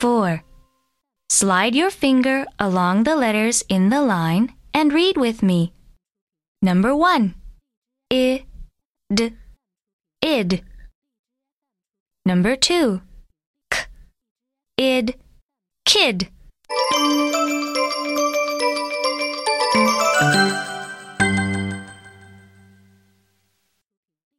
Four. Slide your finger along the letters in the line and read with me. Number one. I, d, id. Number two. K, id, kid.